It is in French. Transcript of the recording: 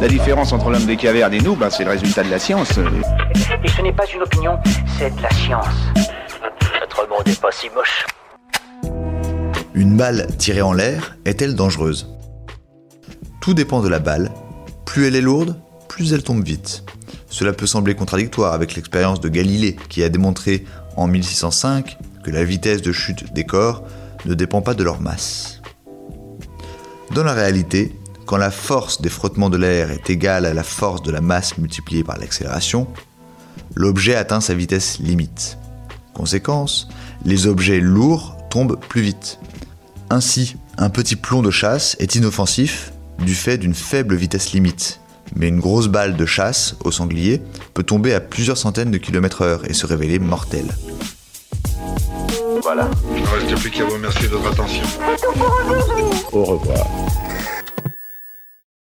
La différence entre l'homme des cavernes et nous, ben, c'est le résultat de la science. Et ce n'est pas une opinion, c'est de la science. Notre monde n'est pas si moche. Une balle tirée en l'air est-elle dangereuse? Tout dépend de la balle. Plus elle est lourde, plus elle tombe vite. Cela peut sembler contradictoire avec l'expérience de Galilée qui a démontré en 1605 que la vitesse de chute des corps ne dépend pas de leur masse. Dans la réalité, quand la force des frottements de l'air est égale à la force de la masse multipliée par l'accélération, l'objet atteint sa vitesse limite. Conséquence, les objets lourds tombent plus vite. Ainsi, un petit plomb de chasse est inoffensif du fait d'une faible vitesse limite, mais une grosse balle de chasse au sanglier peut tomber à plusieurs centaines de kilomètres heure et se révéler mortelle. Voilà. Il ne reste plus qu'à vous remercier de votre attention. Au revoir.